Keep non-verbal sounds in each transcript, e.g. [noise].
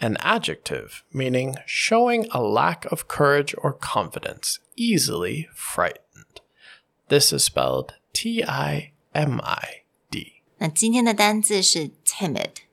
an adjective meaning showing a lack of courage or confidence, easily frightened. This is spelled T I M I D. 那今天的单字是 timid。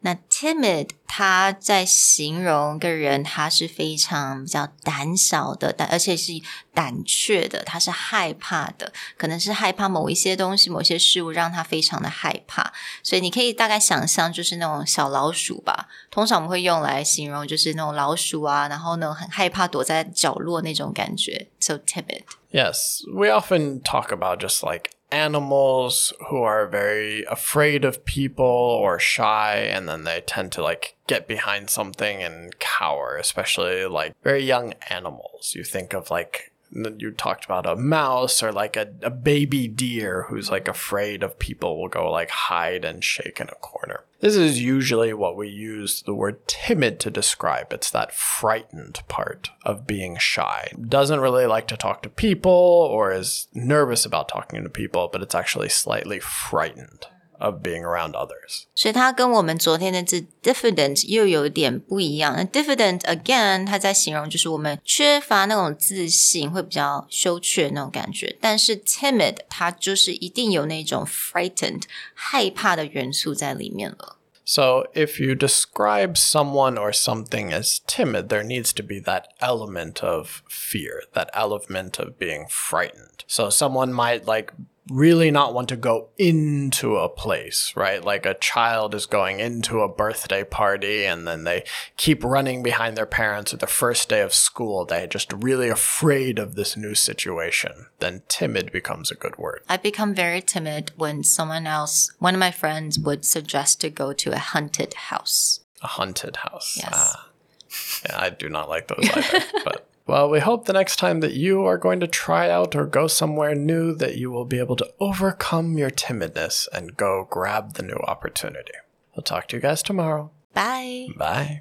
那 timid 它在形容个人，他是非常比较胆小的，但而且是胆怯的，他是害怕的，可能是害怕某一些东西、某些事物，让他非常的害怕。所以你可以大概想象，就是那种小老鼠吧。通常我们会用来形容，就是那种老鼠啊，然后呢很害怕躲在角落那种感觉。So timid. Yes, we often talk about just like animals who are very afraid of people or shy, and then they tend to like get behind something and cower, especially like very young animals. You think of like you talked about a mouse or like a, a baby deer who's like afraid of people will go like hide and shake in a corner. This is usually what we use the word timid to describe. It's that frightened part of being shy. Doesn't really like to talk to people or is nervous about talking to people, but it's actually slightly frightened of being around others. 所以它跟我们昨天的字 diffident 又有点不一样。那 diffident again，它在形容就是我们缺乏那种自信，会比较羞怯那种感觉。但是 timid 它就是一定有那种 frightened 害怕的元素在里面了。 So, if you describe someone or something as timid, there needs to be that element of fear, that element of being frightened. So, someone might like really not want to go into a place, right? Like a child is going into a birthday party and then they keep running behind their parents at the first day of school. They're just really afraid of this new situation. Then timid becomes a good word. I become very timid when someone else, one of my friends, would suggest to go to a haunted house. A haunted house. Yes. Ah. Yeah, I do not like those either. [laughs] but well, we hope the next time that you are going to try out or go somewhere new that you will be able to overcome your timidness and go grab the new opportunity. We'll talk to you guys tomorrow. Bye. Bye.